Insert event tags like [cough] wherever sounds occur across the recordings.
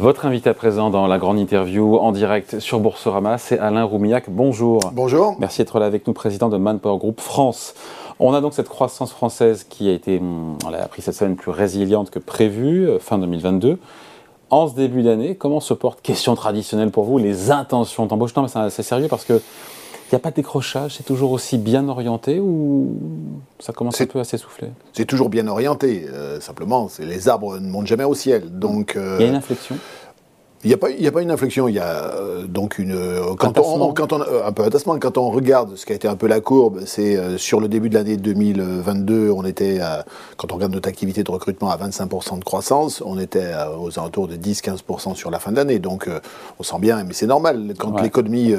Votre invité à présent dans la grande interview en direct sur Boursorama, c'est Alain Roumillac. Bonjour. Bonjour. Merci d'être là avec nous, président de Manpower Group France. On a donc cette croissance française qui a été, on l'a appris cette semaine, plus résiliente que prévu, euh, fin 2022. En ce début d'année, comment se porte, question traditionnelle pour vous, les intentions d'embauche? Non, mais c'est assez sérieux parce que il n'y a pas de décrochage, c'est toujours aussi bien orienté ou ça commence un peu à s'essouffler? C'est toujours bien orienté, euh, simplement, les arbres ne montent jamais au ciel. Donc, euh, il y a une inflexion il n'y a, pas, a pas une inflexion, il y a euh, donc une. Euh, quand on, quand on, euh, un peu tassement, quand on regarde ce qui a été un peu la courbe, c'est sur le début de l'année 2022, on était, quand on regarde notre activité de recrutement à 25% de croissance, on était aux alentours de 10-15% sur la fin de l'année. Donc on sent bien, mais c'est normal, quand l'économie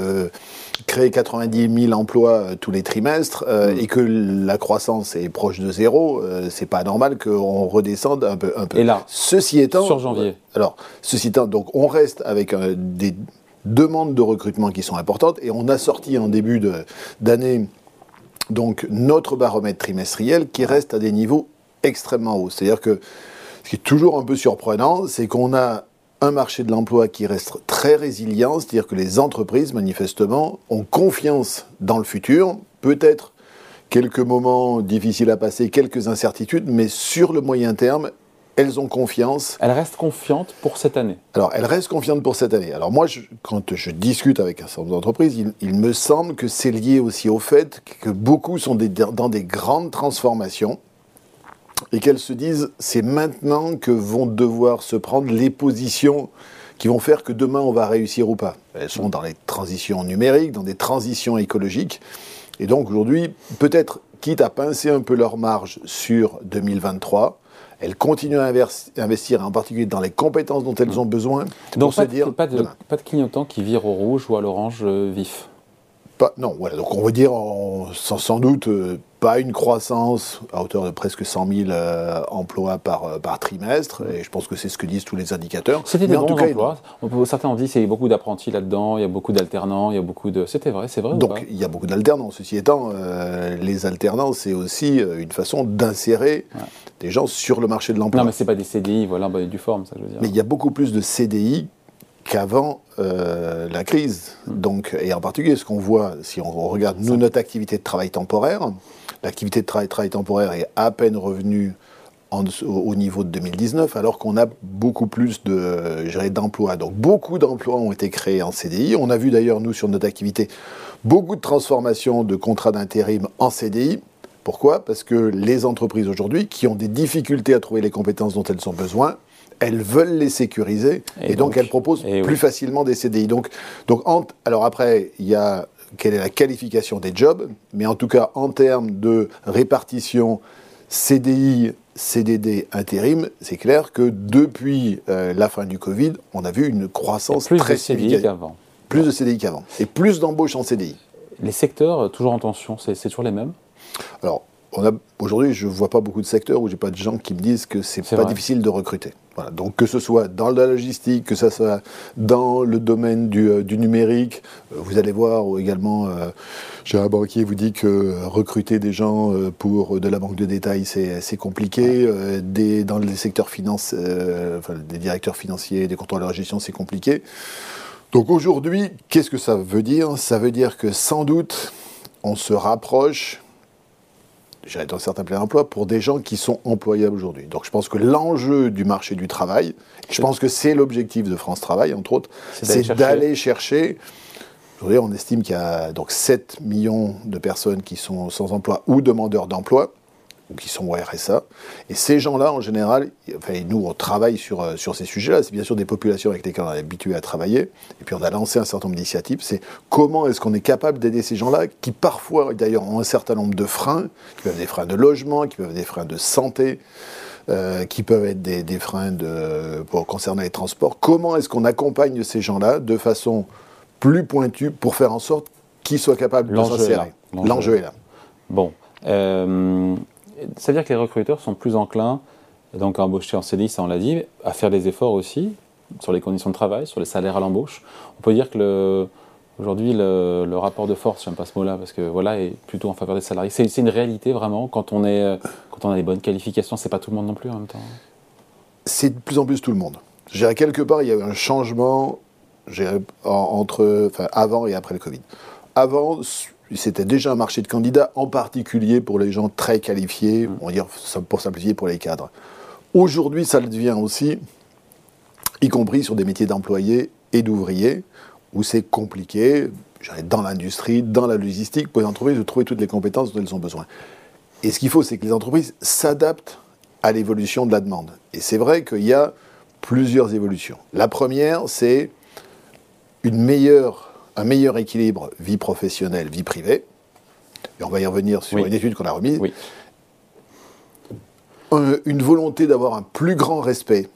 crée 90 000 emplois tous les trimestres mm. et que la croissance est proche de zéro, c'est pas normal qu'on redescende un peu, un peu. Et là, ceci étant. Sur janvier. Alors, ceci étant, donc on reste avec euh, des demandes de recrutement qui sont importantes et on a sorti en début d'année donc notre baromètre trimestriel qui reste à des niveaux extrêmement hauts. C'est-à-dire que ce qui est toujours un peu surprenant, c'est qu'on a un marché de l'emploi qui reste très résilient, c'est-à-dire que les entreprises, manifestement, ont confiance dans le futur, peut-être quelques moments difficiles à passer, quelques incertitudes, mais sur le moyen terme, elles ont confiance. Elles restent confiantes pour cette année Alors, elles restent confiantes pour cette année. Alors moi, quand je discute avec un certain nombre d'entreprises, il, me semble que c'est lié aussi au fait que beaucoup sont dans des grandes transformations et qu'elles se disent, c'est maintenant que vont devoir se prendre les positions qui vont faire que demain on va réussir ou pas. Elles sont dans les transitions numériques, dans des transitions écologiques. Et donc aujourd'hui, peut-être, quitte à pincer un peu leur marge sur 2023, elles continuent à investir, en particulier dans les compétences dont elles ont besoin. Donc, pas, dire pas, de, pas de clignotant qui vire au rouge ou à l'orange euh, vif non, voilà, donc on va dire sans, doute euh, pas une croissance à hauteur de presque 100 000 euh, emplois par, euh, par trimestre, et je pense que c'est ce que disent tous les indicateurs. C'était des bons emplois. Certains ont dit qu'il y a beaucoup d'apprentis là-dedans, il y a beaucoup d'alternants, il y a beaucoup de. C'était vrai, c'est vrai. Donc il y a beaucoup d'alternants. Ceci étant, les alternants, c'est aussi une façon d'insérer des gens sur le marché de l'emploi. Non, mais c'est pas des CDI, voilà, du forme, ça je veux dire. Mais il y a beaucoup plus de CDI qu'avant euh, la crise. Donc, et en particulier, ce qu'on voit, si on regarde nous, notre activité de travail temporaire, l'activité de travail, travail temporaire est à peine revenue au niveau de 2019, alors qu'on a beaucoup plus de d'emplois. Donc beaucoup d'emplois ont été créés en CDI. On a vu d'ailleurs, nous, sur notre activité, beaucoup de transformations de contrats d'intérim en CDI. Pourquoi? Parce que les entreprises aujourd'hui, qui ont des difficultés à trouver les compétences dont elles ont besoin, elles veulent les sécuriser et, donc, elles proposent plus facilement des CDI. Donc, donc alors après, il y a quelle est la qualification des jobs, mais en tout cas en termes de répartition CDI, CDD, intérim, c'est clair que depuis euh, la fin du Covid, on a vu une croissance plus très de CDI qu'avant. Plus de CDI qu'avant. Et plus d'embauches en CDI. Les secteurs, toujours en tension, c'est toujours les mêmes? Alors, aujourd'hui, je ne vois pas beaucoup de secteurs où j'ai pas de gens qui me disent que c'est pas difficile de recruter. Voilà. Donc que ce soit dans la logistique, que ce soit dans le domaine du, euh, numérique, euh, vous allez voir également, euh, j'ai un banquier vous dit que recruter des gens pour de la banque de détail, c'est compliqué. des, dans les secteurs financiers, enfin, des directeurs financiers, des contrôleurs de gestion, c'est compliqué. Donc aujourd'hui, qu'est-ce que ça veut dire? Ça veut dire que sans doute, on se rapproche dans certains plein emploi, pour des gens qui sont employables aujourd'hui. Donc je pense que l'enjeu du marché du travail, je pense que c'est l'objectif de France Travail, entre autres, c'est d'aller chercher. Aujourd'hui, on estime qu'il y a donc 7 millions de personnes qui sont sans emploi ou demandeurs d'emploi ou qui sont au RSA. Et ces gens-là, en général, enfin, nous, on travaille sur, euh, sur ces sujets-là. C'est bien sûr des populations avec lesquelles on est habitué à travailler. Et puis, on a lancé un certain nombre d'initiatives. C'est comment est-ce qu'on est capable d'aider ces gens-là, qui parfois, d'ailleurs, ont un certain nombre de freins, qui peuvent être des freins de logement, qui peuvent être des freins de santé. Euh, qui peuvent être des, des freins de, pour concerner les transports. Comment est-ce qu'on accompagne ces gens-là de façon plus pointue pour faire en sorte qu'ils soient capables de s'insérer? L'enjeu est là. Bon. Euh, ça veut dire que les recruteurs sont plus enclins donc à embaucher en CDI, ça on l'a dit, à faire des efforts aussi sur les conditions de travail, sur les salaires à l'embauche. On peut dire que aujourd'hui le, rapport de force, j'aime pas ce mot-là parce que voilà, est plutôt en faveur des salariés. C'est une réalité vraiment quand on a les bonnes qualifications, c'est pas tout le monde non plus en même temps. C'est de plus en plus tout le monde. Je dirais quelque part, il y a eu un changement entre, avant et après le Covid. Avant, c'était déjà un marché de candidats, en particulier pour les gens très qualifiés, mm. on va dire pour simplifier pour les cadres. Aujourd'hui, ça le devient aussi, y compris sur des métiers d'employés et d'ouvriers, où c'est compliqué, dans l'industrie, dans la logistique, pour les entreprises de trouver toutes les compétences dont elles ont besoin. Et ce qu'il faut, c'est que les entreprises s'adaptent à l'évolution de la demande. Et c'est vrai qu'il y a plusieurs évolutions. La première, c'est une meilleure, un meilleur équilibre vie professionnelle, vie privée. Et on va y revenir sur une étude qu'on a remise. une volonté d'avoir un plus grand respect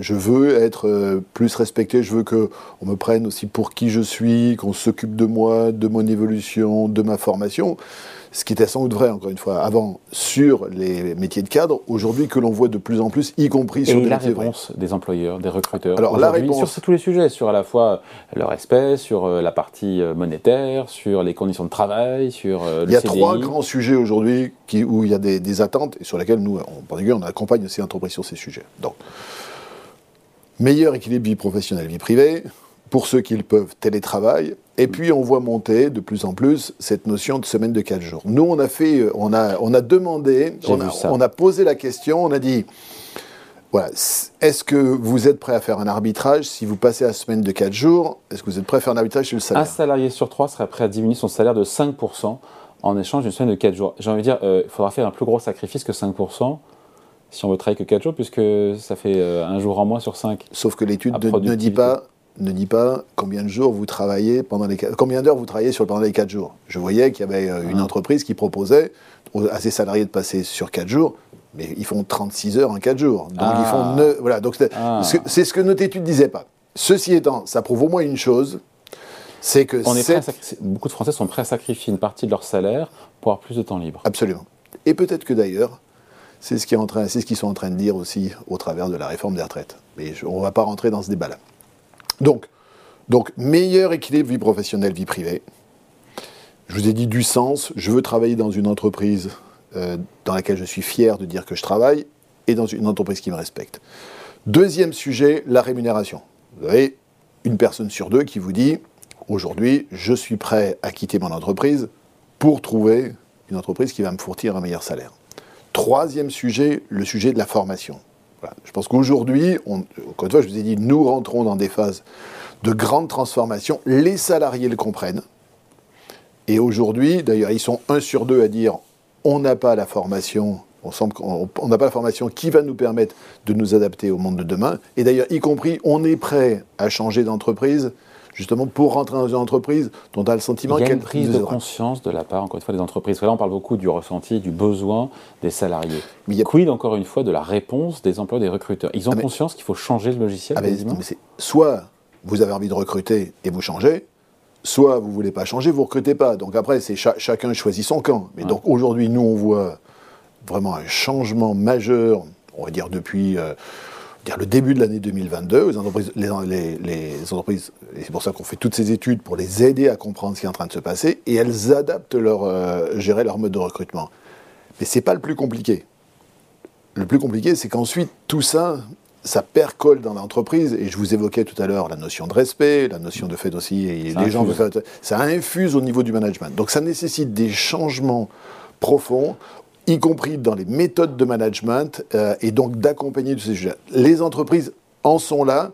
je veux être euh, plus respecté, je veux qu'on me prenne aussi pour qui je suis, qu'on s'occupe de moi, de mon évolution, de ma formation. Ce qui était sans doute vrai, encore une fois, avant sur les métiers de cadre, aujourd'hui que l'on voit de plus en plus, y compris sur Et des la réponse des employeurs, des recruteurs Alors la réponse... Sur tous les sujets, sur à la fois le respect, sur euh, la partie euh, monétaire, sur les conditions de travail, sur le Il y a trois grands sujets aujourd'hui où il y a des, attentes et sur lesquels nous, en particulier, on accompagne aussi l'entreprise sur ces sujets. Donc, meilleur équilibre vie professionnelle, vie privée, pour ceux qui le peuvent, télétravail. Et puis on voit monter de plus en plus cette notion de semaine de 4 jours. Nous, on a fait, on a, on a demandé, on a, on a, posé la question, on a dit, voilà, est-ce que vous êtes prêt à faire un arbitrage si vous passez à la semaine de 4 jours? Est-ce que vous êtes prêt à faire un arbitrage sur le salaire? Un salarié sur 3 serait prêt à diminuer son salaire de 5% en échange d'une semaine de 4 jours. J'ai envie de dire, euh, il faudra faire un plus gros sacrifice que 5% si on veut travailler que 4 jours, puisque ça fait euh, un jour en moins sur 5. Sauf que l'étude ne, dit pas ne dit pas combien de jours vous travaillez pendant les combien d'heures vous travaillez sur pendant les 4 jours. Je voyais qu'il y avait euh, une ah. entreprise qui proposait à ses salariés de passer sur 4 jours, mais ils font 36 heures en 4 jours. Donc ils font ah. voilà, donc ah. c'est ce que notre étude disait pas. Ceci étant, ça prouve au moins une chose, c'est que beaucoup de Français sont prêts à sacrifier une partie de leur salaire pour avoir plus de temps libre. Absolument. Et peut-être que d'ailleurs, c'est ce qu'ils sont en train de dire aussi au travers de la réforme des retraites. Mais on ne va pas rentrer dans ce débat-là. Donc, meilleur équilibre vie professionnelle, vie privée. Je vous ai dit du sens. Je veux travailler dans une entreprise euh, dans laquelle je suis fier de dire que je travaille et dans une entreprise qui me respecte. Deuxième sujet, la rémunération. Vous avez une personne sur deux qui vous dit aujourd'hui, je suis prêt à quitter mon entreprise pour trouver une entreprise qui va me fournir un meilleur salaire. Troisième sujet, le sujet de la formation. Je pense qu'aujourd'hui, encore une fois, je vous ai dit, nous rentrons dans des phases de grande transformation. Les salariés le comprennent. Et aujourd'hui, d'ailleurs, ils sont un sur deux à dire on n'a pas la formation, on n'a pas la formation qui va nous permettre de nous adapter au monde de demain. Et d'ailleurs, y compris, on est prêt à changer d'entreprise justement pour rentrer dans une entreprise dont on a le sentiment qu'elle... Il y a une prise de conscience de la part, encore une fois, des entreprises. là, on parle beaucoup du ressenti, du besoin des salariés. Mais il y a... Quid, encore une fois, de la réponse des emplois des recruteurs? Ils ont ah, conscience qu'il faut changer le logiciel ah, mais, Soit vous avez envie de recruter et vous changez, soit vous ne voulez pas changer, vous ne recrutez pas. Donc après, c'est chacun choisit son camp. Mais donc aujourd'hui, nous, on voit vraiment un changement majeur, on va dire depuis... Euh, le début de l'année 2022, les entreprises, les, entreprises et c'est pour ça qu'on fait toutes ces études pour les aider à comprendre ce qui est en train de se passer, et elles adaptent leur, euh, gérer leur mode de recrutement. Mais ce n'est pas le plus compliqué. Le plus compliqué, c'est qu'ensuite, tout ça, ça percole dans l'entreprise, et je vous évoquais tout à l'heure la notion de respect, la notion de fait aussi, et les gens ça infuse au niveau du management. Donc ça nécessite des changements profonds y compris dans les méthodes de management, euh, et donc d'accompagner tous ces sujets. Les entreprises en sont là.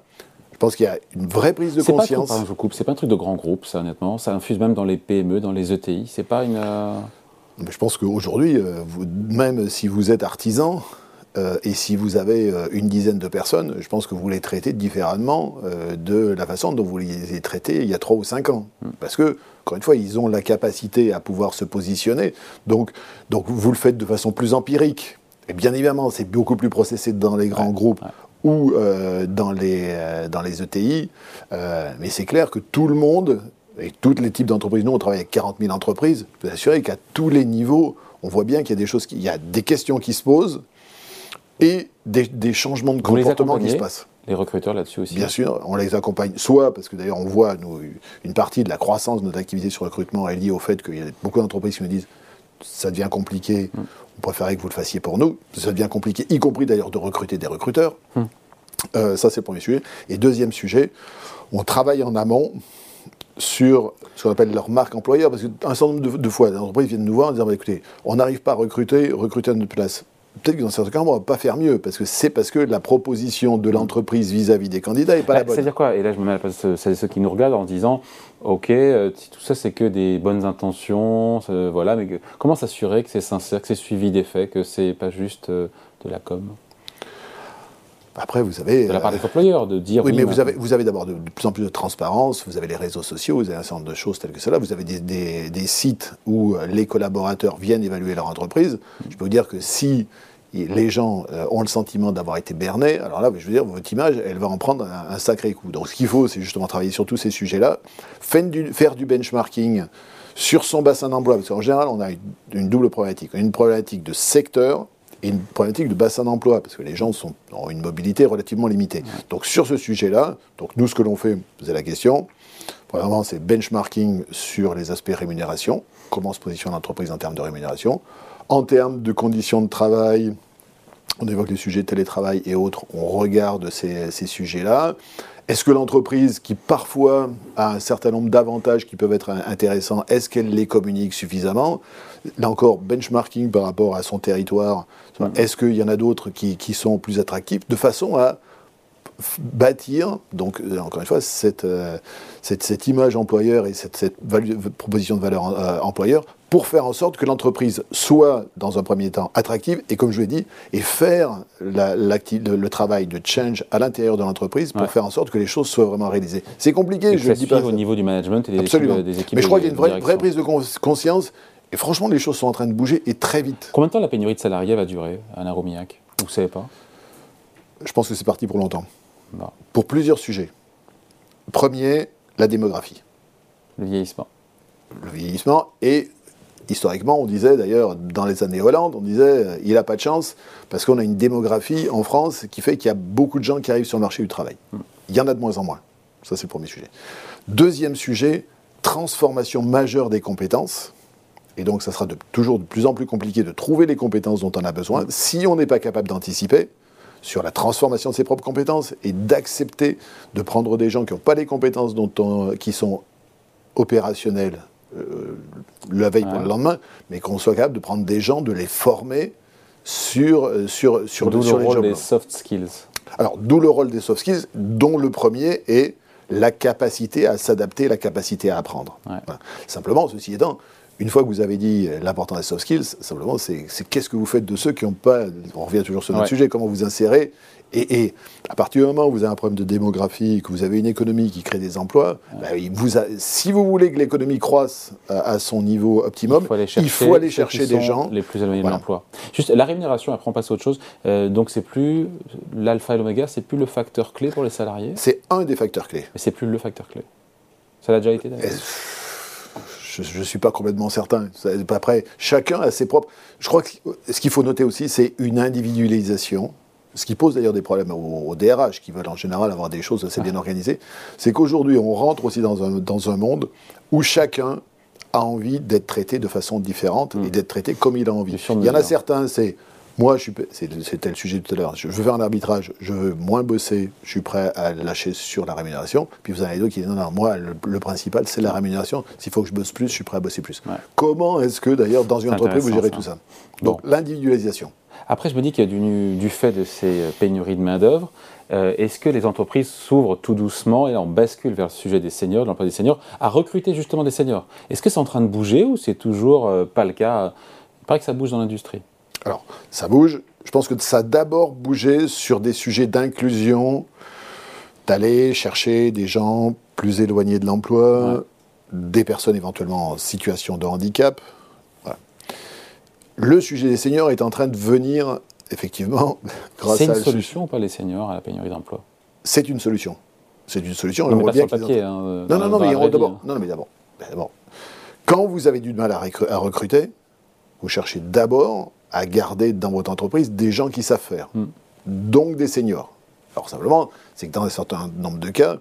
Je pense qu'il y a une vraie prise de conscience. Pas coupe. C'est pas un truc de grand groupe, ça, honnêtement. Ça infuse même dans les PME, dans les ETI. C'est pas une. Euh, je pense qu'aujourd'hui, euh, même si vous êtes artisan, et si vous avez une dizaine de personnes, je pense que vous les traitez différemment de la façon dont vous les avez traités il y a trois ou cinq ans. Hmm. Parce que encore une fois, ils ont la capacité à pouvoir se positionner. Donc, donc vous le faites de façon plus empirique. Et bien évidemment, c'est beaucoup plus processé dans les grands groupes ou euh, dans, les, euh, dans les ETI. Euh, mais c'est clair que tout le monde, et tous les types d'entreprises, nous on travaille avec 40 000 entreprises, je peux assurer qu'à tous les niveaux, on voit bien qu'il y a des choses, il y a des questions qui se posent et des, des changements de comportement qui se passent les recruteurs là-dessus aussi Bien sûr, on les accompagne, soit parce que d'ailleurs on voit nous, une partie de la croissance de notre activité sur le recrutement est liée au fait qu'il y a beaucoup d'entreprises qui me disent ça devient compliqué, mm. on préférait que vous le fassiez pour nous, ça devient compliqué, y compris d'ailleurs de recruter des recruteurs. Mm. ça, c'est le premier sujet. Et deuxième sujet, on travaille en amont sur ce qu'on appelle leur marque employeur, parce qu'un certain nombre de, fois, les entreprises viennent nous voir en disant bah, écoutez, on n'arrive pas à recruter, recruter à notre place. Peut-être que dans certains cas, on ne va pas faire mieux, parce que c'est parce que la proposition de l'entreprise vis-à-vis des candidats n'est pas la bonne. C'est-à-dire quoi? Et là, je me mets à la place de ceux qui nous regardent en disant Ok, euh, tout ça, c'est que des bonnes intentions, voilà, mais comment s'assurer que c'est sincère, que c'est suivi des faits, que c'est pas juste euh, de la com? Après, vous avez. De la part des employeurs, de dire. Oui, mais vous avez, vous avez d'abord de, plus en plus de transparence, vous avez les réseaux sociaux, vous avez un certain nombre de choses telles que cela, vous avez des, sites où euh, les collaborateurs viennent évaluer leur entreprise. Je peux vous dire que si les gens euh, ont le sentiment d'avoir été bernés, alors là, je veux dire, votre image, elle va en prendre un, sacré coup. Donc ce qu'il faut, c'est justement travailler sur tous ces sujets-là, faire du, faire du benchmarking sur son bassin d'emploi, parce qu'en général, on a une double problématique. Une problématique de secteur, et une problématique de bassin d'emploi, parce que les gens sont, ont une mobilité relativement limitée. Donc sur ce sujet-là, donc nous ce que l'on fait, vous la question, premièrement c'est benchmarking sur les aspects rémunération, comment se positionne l'entreprise en termes de rémunération, en termes de conditions de travail, on évoque les sujets de télétravail et autres, on regarde ces, ces sujets-là. Est-ce que l'entreprise, qui parfois a un certain nombre d'avantages qui peuvent être intéressants, est-ce qu'elle les communique suffisamment? Là encore, benchmarking par rapport à son territoire. Est-ce qu'il y en a d'autres qui, sont plus attractifs? De façon à bâtir, donc euh, encore une fois, cette, euh, cette, cette, image employeur et cette, cette proposition de valeur euh, employeur pour faire en sorte que l'entreprise soit, dans un premier temps, attractive et, comme je l'ai dit, et faire la, le, travail de change à l'intérieur de l'entreprise pour faire en sorte que les choses soient vraiment réalisées. C'est compliqué, je ne dis pas. au niveau du management et des, Absolument. Équipes, des équipes. Mais je crois qu'il y a une vraie, vraie, prise de conscience et franchement, les choses sont en train de bouger et très vite. Combien de temps la pénurie de salariés va durer, Alain Romillac? Vous ne savez pas? Je pense que c'est parti pour longtemps. Pour plusieurs sujets. Premier, la démographie. Le vieillissement. Le vieillissement et historiquement, on disait d'ailleurs, dans les années Hollande, on disait, euh, il n'a pas de chance, parce qu'on a une démographie en France qui fait qu'il y a beaucoup de gens qui arrivent sur le marché du travail. Hmm. Il y en a de moins en moins. Ça, c'est le premier sujet. Deuxième sujet, transformation majeure des compétences. Et donc, ça sera toujours de plus en plus compliqué de trouver les compétences dont on a besoin si on n'est pas capable d'anticiper sur la transformation de ses propres compétences et d'accepter de prendre des gens qui n'ont pas les compétences dont qui sont opérationnelles euh, la veille pour le lendemain, mais qu'on soit capable de prendre des gens, de les former sur, euh, sur, sur, le, sur le rôle des soft skills. Alors, d'où le rôle des soft skills, dont le premier est la capacité à s'adapter, la capacité à apprendre. Simplement, ceci étant, une fois que vous avez dit l'important des soft skills, simplement, c'est qu'est-ce que vous faites de ceux qui n'ont pas. On revient toujours sur notre sujet, comment vous insérez. Et, à partir du moment où vous avez un problème de démographie, que vous avez une économie qui crée des emplois, bah, vous si vous voulez que l'économie croisse à, son niveau optimum, il faut aller chercher, des gens. Les plus éloignés de l'emploi. Juste la rémunération, après on passe à autre chose. Euh, donc c'est plus l'alpha et l'oméga, c'est plus le facteur clé pour les salariés? C'est un des facteurs clés. Mais c'est plus le facteur clé. Ça l'a déjà été d'ailleurs je ne suis pas complètement certain. Après, chacun a ses propres. Je crois que ce qu'il faut noter aussi, c'est une individualisation. Ce qui pose d'ailleurs des problèmes aux, DRH, qui veulent en général avoir des choses assez bien organisées. C'est qu'aujourd'hui, on rentre aussi dans un, dans un monde où chacun a envie d'être traité de façon différente et mm. d'être traité comme il a envie. Il y en a certains, c'est moi, c'était le sujet tout à l'heure, je veux faire un arbitrage, je veux moins bosser, je suis prêt à lâcher sur la rémunération. Puis vous avez d'autres qui disent non, non, moi, le, principal, c'est la rémunération. S'il faut que je bosse plus, je suis prêt à bosser plus. Comment est-ce que, d'ailleurs, dans une entreprise, vous gérez tout ça? Donc, l'individualisation. Après, je me dis qu'il y a du, du, fait de ces pénuries de main-d'œuvre. Euh, est-ce que les entreprises s'ouvrent tout doucement et là on bascule vers le sujet des seniors, de l'emploi des seniors, à recruter justement des seniors? Est-ce que c'est en train de bouger ou c'est toujours euh, pas le cas? Il paraît que ça bouge dans l'industrie. Alors, ça bouge. Je pense que ça a d'abord bougé sur des sujets d'inclusion, d'aller chercher des gens plus éloignés de l'emploi, des personnes éventuellement en situation de handicap. Le sujet des seniors est en train de venir, effectivement, [laughs] grâce C'est une solution ou pas les seniors à la pénurie d'emploi? C'est une solution. C'est une solution. Non, mais pas sur le papier. Hein, non, non, non, mais d'abord, non, mais d'abord, quand vous avez du mal à recruter, vous cherchez d'abord à garder dans votre entreprise des gens qui savent faire, hmm. donc des seniors. Alors simplement, c'est que dans un certain nombre de cas,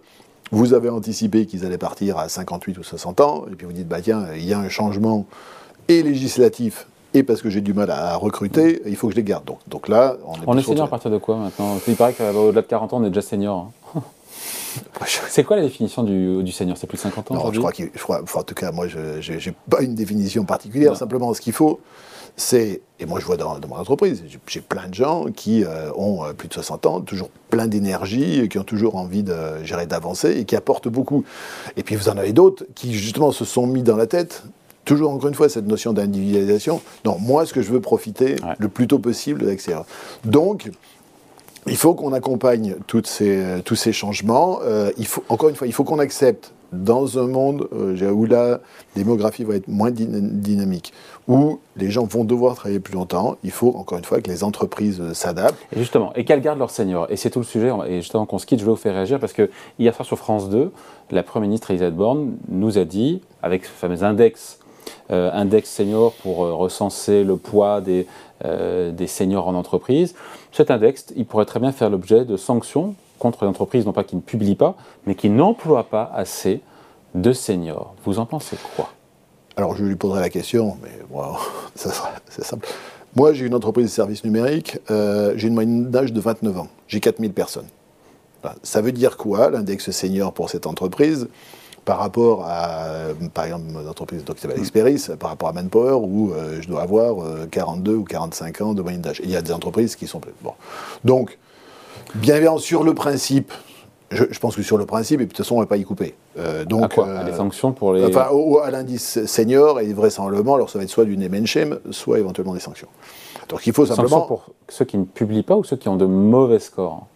vous avez anticipé qu'ils allaient partir à 58 ou 60 ans, et puis vous dites, bah tiens, il y a un changement et législatif et parce que j'ai du mal à recruter, il faut que je les garde. Donc, donc là, on est, on est senior à partir de quoi maintenant? Il paraît qu'au-delà de 40 ans, on est déjà senior. Hein. [laughs] C'est quoi la définition du, du senior C'est plus de 50 ans Non, je crois qu'il. en tout cas, moi, je n'ai pas une définition particulière. Simplement, ce qu'il faut, c'est. Et moi, je vois dans, mon entreprise, j'ai plein de gens qui euh, ont euh, plus de 60 ans, toujours plein d'énergie, qui ont toujours envie de gérer, d'avancer et qui apportent beaucoup. Et puis, vous en avez d'autres qui, justement, se sont mis dans la tête toujours encore une fois cette notion d'individualisation. Non, moi, ce que je veux profiter le plus tôt possible de l'extérieur. Donc, il faut qu'on accompagne ces, tous ces changements. Euh, il faut, encore une fois, il faut qu'on accepte dans un monde euh, où la démographie va être moins dynamique, où les gens vont devoir travailler plus longtemps, il faut encore une fois que les entreprises euh, s'adaptent. Et justement, et qu'elles gardent leurs seniors. Et c'est tout le sujet. Et justement, qu'on se quitte, je vais vous faire réagir parce que hier soir sur France 2, la Première ministre Elisabeth Borne nous a dit, avec ce fameux index, index senior pour recenser le poids des, des seniors en entreprise, cet index, il pourrait très bien faire l'objet de sanctions contre les entreprises, non pas qui ne publient pas, mais qui n'emploient pas assez de seniors. Vous en pensez quoi? Alors je lui poserai la question, mais bon, [laughs] c'est simple. Moi, j'ai une entreprise de services numériques, euh, j'ai une moyenne d'âge de 29 ans, j'ai 4000 personnes. Ça veut dire quoi, l'index senior pour cette entreprise? Par rapport à, par exemple, mon entreprise donc, Experis, par rapport à Manpower, où euh, je dois avoir 42 euh, ou 45 ans de moyenne d'âge. Il y a des entreprises qui sont... Bon. Donc, bien évidemment, sur le principe, je, pense que sur le principe, et de toute façon, on ne va pas y couper. Euh, donc, à quoi? Les sanctions pour les... Enfin, à l'indice senior, et vraisemblablement, alors ça va être soit du name soit éventuellement des sanctions. Donc il faut simplement... Pour ceux qui ne publient pas ou ceux qui ont de mauvais scores?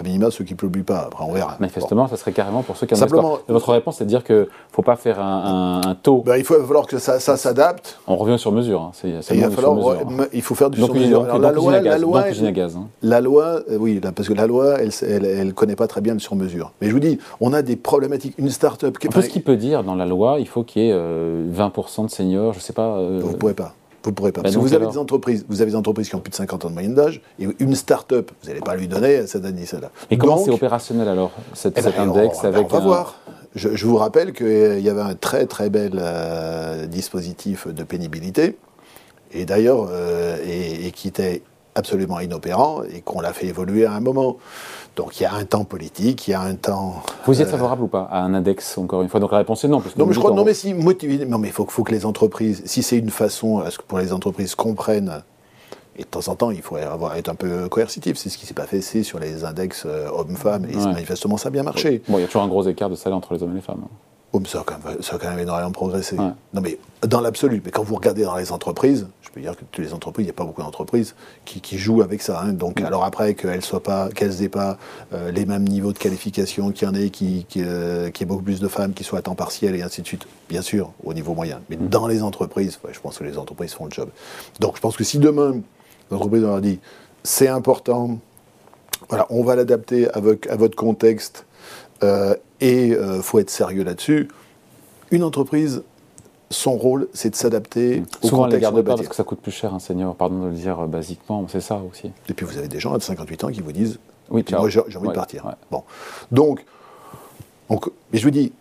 À minima ceux qui ne publient pas. Après, on verra. Manifestement, ça serait carrément pour ceux qui ont Simplement, Votre réponse, c'est de dire qu'il ne faut pas faire un, taux. Ben, il, faut, falloir que ça, s'adapte. On revient sur mesure. Hein. il, va falloir, mesure, il faut faire du sur mesure. la, loi, la loi, gaz, hein. la loi, euh, oui, parce que la loi, elle ne connaît pas très bien le sur mesure. Mais je vous dis, on a des problématiques. Une start-up qui. Est... ce qu'il peut dire dans la loi, il faut qu'il y ait 20% euh, de seniors, je ne sais pas. Euh, vous ne pouvez pas. Vous ne pourrez pas. Bah, que vous avez, des entreprises, vous avez des entreprises qui ont plus de 50 ans de moyenne d'âge, et une start-up, vous n'allez pas lui donner cette indice-là. Et comment c'est opérationnel alors, cet, eh ben, index on, avec On va voir. Je, vous rappelle qu'il y avait un très très bel euh, dispositif de pénibilité, et d'ailleurs, euh, et, qui était absolument inopérant, et qu'on l'a fait évoluer à un moment. Donc il y a un temps politique, il y a un temps. Vous y êtes euh, favorable ou pas à un index encore une fois? Donc la réponse est non. non, mais je crois non, mais si non, mais il faut, faut, que les entreprises, si c'est une façon, à ce que pour les entreprises comprennent. Et de temps en temps, il faut avoir, être un peu coercitif. C'est ce qui s'est pas fait sur les index euh, hommes-femmes. Et manifestement, ça a bien marché. Bon, il y a toujours un gros écart de salaire entre les hommes et les femmes. Oh, ça, a quand même, ça a quand même énormément progressé. Non, mais dans l'absolu. Mais quand vous regardez dans les entreprises, je peux dire que toutes les entreprises, il n'y a pas beaucoup d'entreprises qui, jouent avec ça. Hein. Donc, alors après, qu'elles soient pas, qu'elles n'aient pas euh, les mêmes niveaux de qualification qu'il y en ait, qui, qui, euh, ait beaucoup plus de femmes qui soient à temps partiel et ainsi de suite. Bien sûr, au niveau moyen. Mais mm. dans les entreprises, je pense que les entreprises font le job. Donc, je pense que si demain, l'entreprise leur dit, c'est important, voilà, on va l'adapter à, à votre contexte euh, et il euh, faut être sérieux là-dessus. Une entreprise, son rôle, c'est de s'adapter au Souvent, contexte. Souvent, garde pas parce que ça coûte plus cher, un senior, pardon de le dire euh, basiquement, c'est ça aussi. Et puis vous avez des gens à 58 ans qui vous disent Oui, moi j'ai envie de partir. Bon. Donc, mais je vous dis,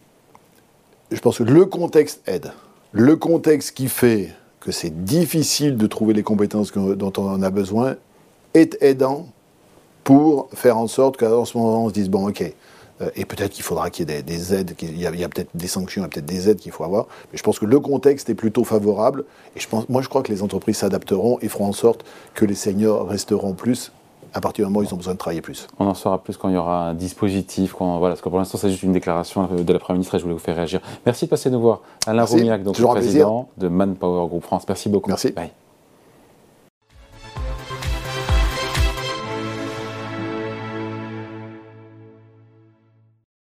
je pense que le contexte aide. Le contexte qui fait que c'est difficile de trouver les compétences dont on en a besoin est aidant pour faire en sorte qu'à ce moment on se dise bon ok et peut-être qu'il faudra qu'il y ait des, aides, il y a, peut-être des sanctions, il y a peut-être des aides qu'il faut avoir. Mais je pense que le contexte est plutôt favorable. Et je pense, moi, je crois que les entreprises s'adapteront et feront en sorte que les seniors resteront plus à partir du moment où ils ont besoin de travailler plus. On en saura plus quand il y aura un dispositif. Quand, voilà, parce que pour l'instant, c'est juste une déclaration de la Première ministre et je voulais vous faire réagir. Merci de passer nous voir. Alain Roumiac, donc le président de Manpower Group France. Merci beaucoup. Merci. Bye.